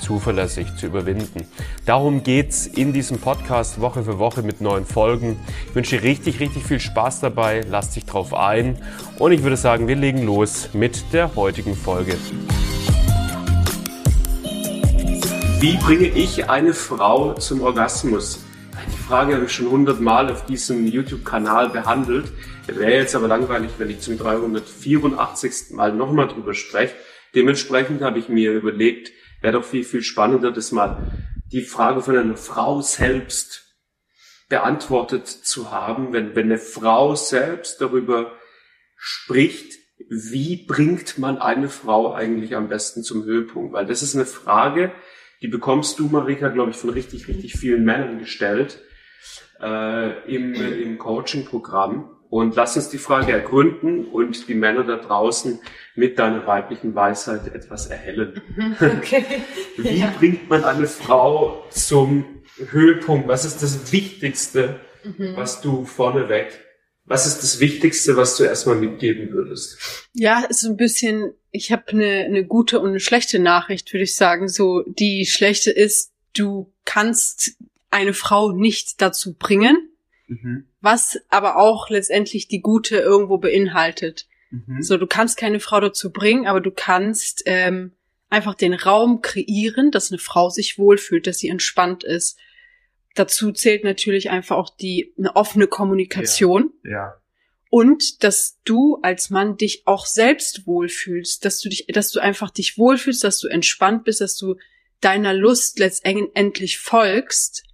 zuverlässig zu überwinden. Darum geht's in diesem Podcast Woche für Woche mit neuen Folgen. Ich wünsche dir richtig, richtig viel Spaß dabei. Lass dich drauf ein. Und ich würde sagen, wir legen los mit der heutigen Folge. Wie bringe ich eine Frau zum Orgasmus? Die Frage habe ich schon hundertmal auf diesem YouTube-Kanal behandelt. Wäre jetzt aber langweilig, wenn ich zum 384. Mal nochmal drüber spreche. Dementsprechend habe ich mir überlegt, wäre doch viel, viel spannender, das mal die Frage von einer Frau selbst beantwortet zu haben, wenn, wenn eine Frau selbst darüber spricht, wie bringt man eine Frau eigentlich am besten zum Höhepunkt? Weil das ist eine Frage, die bekommst du, Marika, glaube ich, von richtig, richtig vielen Männern gestellt äh, im, im Coaching-Programm. Und lass uns die Frage ergründen und die Männer da draußen mit deiner weiblichen Weisheit etwas erhellen. Okay. Wie ja. bringt man eine Frau zum Höhepunkt? Was ist das Wichtigste, mhm. was du vorneweg, was ist das Wichtigste, was du erstmal mitgeben würdest? Ja, ist so ein bisschen, ich habe eine, eine gute und eine schlechte Nachricht, würde ich sagen. So, die schlechte ist, du kannst eine Frau nicht dazu bringen, mhm. was aber auch letztendlich die gute irgendwo beinhaltet. Mhm. So, du kannst keine Frau dazu bringen, aber du kannst ähm, einfach den Raum kreieren, dass eine Frau sich wohlfühlt, dass sie entspannt ist. Dazu zählt natürlich einfach auch die eine offene Kommunikation. Ja. ja. Und dass du als Mann dich auch selbst wohlfühlst, dass du dich, dass du einfach dich wohlfühlst, dass du entspannt bist, dass du deiner Lust letztendlich folgst,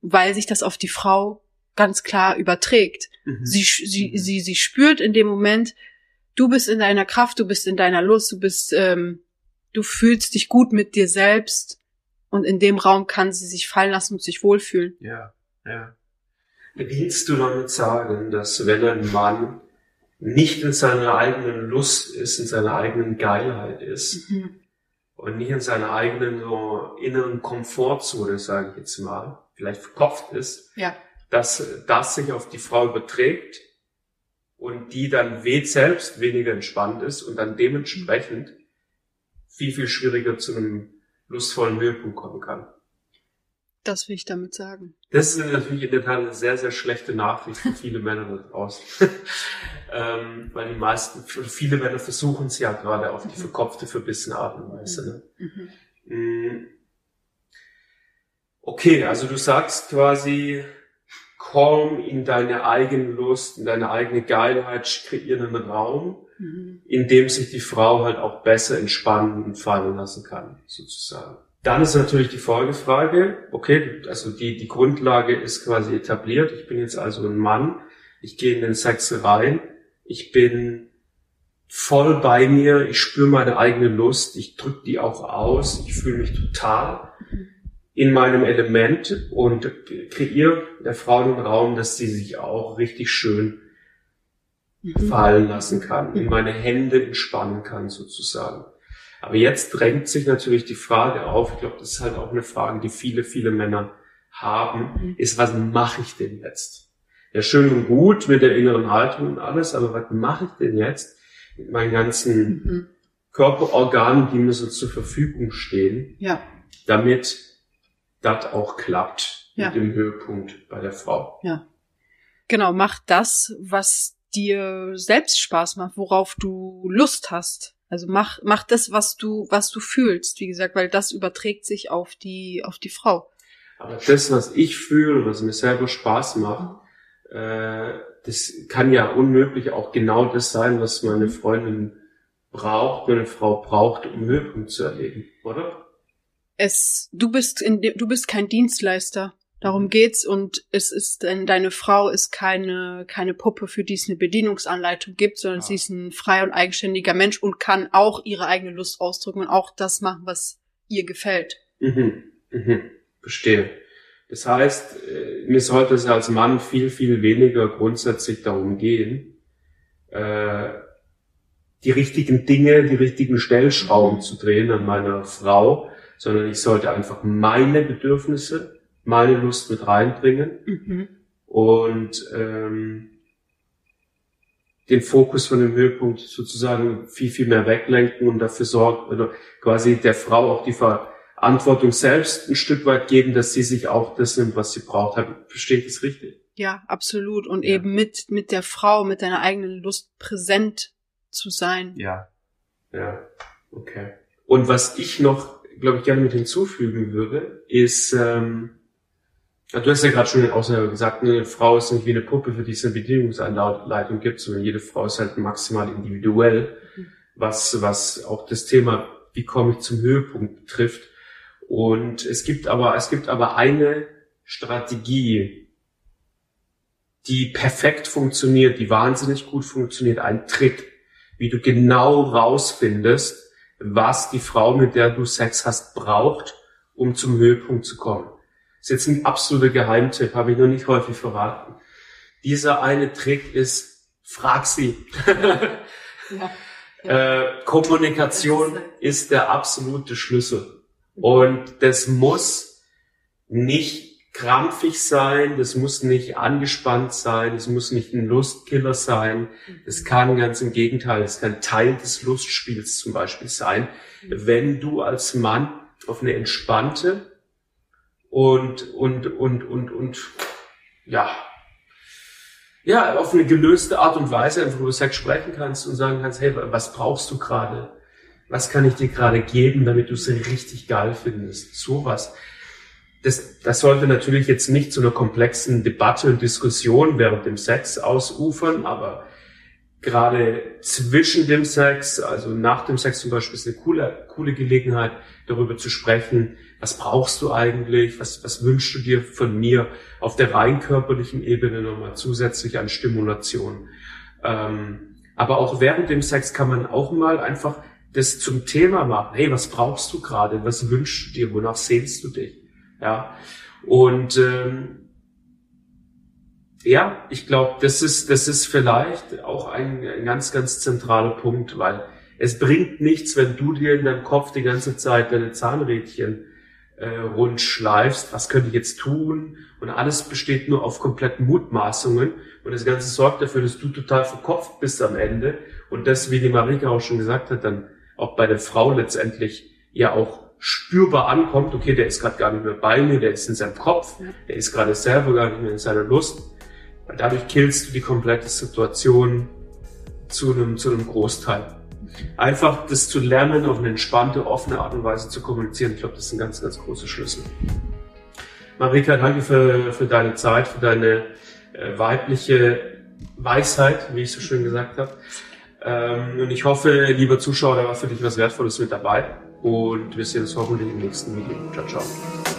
weil sich das auf die Frau ganz klar überträgt. Mhm. Sie, sie, mhm. sie, sie spürt in dem Moment, du bist in deiner Kraft, du bist in deiner Lust, du bist, ähm, du fühlst dich gut mit dir selbst und in dem Raum kann sie sich fallen lassen und sich wohlfühlen. Ja, ja. Willst du damit sagen, dass wenn ein Mann nicht in seiner eigenen Lust ist, in seiner eigenen Geilheit ist mhm. und nicht in seiner eigenen so inneren Komfortzone, sage ich jetzt mal, vielleicht verkopft ist, ja. Dass das sich auf die Frau überträgt und die dann weht selbst weniger entspannt ist und dann dementsprechend viel, viel schwieriger zu einem lustvollen Höhepunkt kommen kann. Das will ich damit sagen. Das ist natürlich in der Tat eine sehr, sehr schlechte Nachricht für viele Männer da draußen. ähm, weil die meisten, viele Männer versuchen es ja gerade auf die verkopfte, verbissene Art und Weise. Ne? Mhm. Mm. Okay, also du sagst quasi, komm in deine eigene Lust, in deine eigene Geilheit, kreieren einen Raum, mhm. in dem sich die Frau halt auch besser entspannen und fallen lassen kann, sozusagen. Dann ist natürlich die Folgefrage, okay, also die, die Grundlage ist quasi etabliert. Ich bin jetzt also ein Mann, ich gehe in den Sex rein, ich bin voll bei mir, ich spüre meine eigene Lust, ich drücke die auch aus, ich fühle mich total in meinem Element und kreiere der Frau einen Raum, dass sie sich auch richtig schön mhm. fallen lassen kann, in meine Hände entspannen kann sozusagen. Aber jetzt drängt sich natürlich die Frage auf, ich glaube, das ist halt auch eine Frage, die viele, viele Männer haben, mhm. ist, was mache ich denn jetzt? Ja, schön und gut mit der inneren Haltung und alles, aber was mache ich denn jetzt mit meinen ganzen mhm. Körperorganen, die mir so zur Verfügung stehen, ja. damit das auch klappt ja. mit dem Höhepunkt bei der Frau. Ja. Genau, mach das, was dir selbst Spaß macht, worauf du Lust hast. Also mach, mach das, was du, was du fühlst, wie gesagt, weil das überträgt sich auf die, auf die Frau. Aber das, was ich fühle, was mir selber Spaß macht, äh, das kann ja unmöglich auch genau das sein, was meine Freundin braucht, meine Frau braucht, um Höhepunkt zu erleben, oder? Es, du bist in, du bist kein Dienstleister. Darum geht's und es ist, denn deine Frau ist keine, keine Puppe, für die es eine Bedienungsanleitung gibt, sondern ja. sie ist ein freier und eigenständiger Mensch und kann auch ihre eigene Lust ausdrücken und auch das machen, was ihr gefällt. Mhm. Mhm. Verstehe. Das heißt, äh, mir sollte es als Mann viel, viel weniger grundsätzlich darum gehen, äh, die richtigen Dinge, die richtigen Stellschrauben zu drehen an meiner Frau, sondern ich sollte einfach meine Bedürfnisse, meine Lust mit reinbringen mhm. und ähm, den Fokus von dem Höhepunkt sozusagen viel, viel mehr weglenken und dafür sorgen, oder quasi der Frau auch die Verantwortung selbst ein Stück weit geben, dass sie sich auch das nimmt, was sie braucht. Verstehe ich das richtig? Ja, absolut. Und ja. eben mit, mit der Frau, mit deiner eigenen Lust präsent zu sein. Ja. Ja. Okay. Und was ich noch, glaube ich, gerne mit hinzufügen würde, ist, ähm, Du hast ja gerade schon auch selber gesagt, eine Frau ist nicht wie eine Puppe, für die es eine Bedienungsanleitung gibt, sondern jede Frau ist halt maximal individuell, was, was auch das Thema, wie komme ich zum Höhepunkt betrifft. Und es gibt aber, es gibt aber eine Strategie, die perfekt funktioniert, die wahnsinnig gut funktioniert, ein Trick, wie du genau rausfindest, was die Frau, mit der du Sex hast, braucht, um zum Höhepunkt zu kommen ist jetzt ein absoluter Geheimtipp, habe ich noch nicht häufig verraten. Dieser eine Trick ist, frag sie. ja, ja. Äh, Kommunikation ist der absolute Schlüssel. Und das muss nicht krampfig sein, das muss nicht angespannt sein, es muss nicht ein Lustkiller sein. Es kann ganz im Gegenteil, es kann Teil des Lustspiels zum Beispiel sein, wenn du als Mann auf eine entspannte, und, und, und, und, und, ja, ja, auf eine gelöste Art und Weise einfach über Sex sprechen kannst und sagen kannst, hey, was brauchst du gerade? Was kann ich dir gerade geben, damit du es richtig geil findest? Sowas. Das, das sollte natürlich jetzt nicht zu einer komplexen Debatte und Diskussion während dem Sex ausufern, aber gerade zwischen dem Sex, also nach dem Sex zum Beispiel, ist eine coole, coole Gelegenheit, darüber zu sprechen, was brauchst du eigentlich, was, was wünschst du dir von mir auf der rein körperlichen Ebene nochmal zusätzlich an Stimulation. Ähm, aber auch während dem Sex kann man auch mal einfach das zum Thema machen. Hey, was brauchst du gerade? Was wünschst du dir? Wonach sehnst du dich? Ja. Und ähm, ja, ich glaube, das ist, das ist vielleicht auch ein, ein ganz, ganz zentraler Punkt, weil es bringt nichts, wenn du dir in deinem Kopf die ganze Zeit deine Zahnrädchen äh, rund schleifst, was könnte ich jetzt tun? Und alles besteht nur auf kompletten Mutmaßungen. Und das Ganze sorgt dafür, dass du total verkopft bist am Ende. Und das, wie die Marika auch schon gesagt hat, dann auch bei der Frau letztendlich ja auch spürbar ankommt, okay, der ist gerade gar nicht mehr bei mir, der ist in seinem Kopf, der ist gerade selber gar nicht mehr in seiner Lust. Weil dadurch killst du die komplette Situation zu einem, zu einem Großteil einfach das zu lernen, auf eine entspannte, offene Art und Weise zu kommunizieren, ich glaube, das ist ein ganz, ganz großer Schlüssel. Marika, danke für, für deine Zeit, für deine äh, weibliche Weisheit, wie ich so schön gesagt habe. Ähm, und ich hoffe, lieber Zuschauer, da war für dich was Wertvolles mit dabei. Und wir sehen uns hoffentlich im nächsten Video. Ciao, ciao.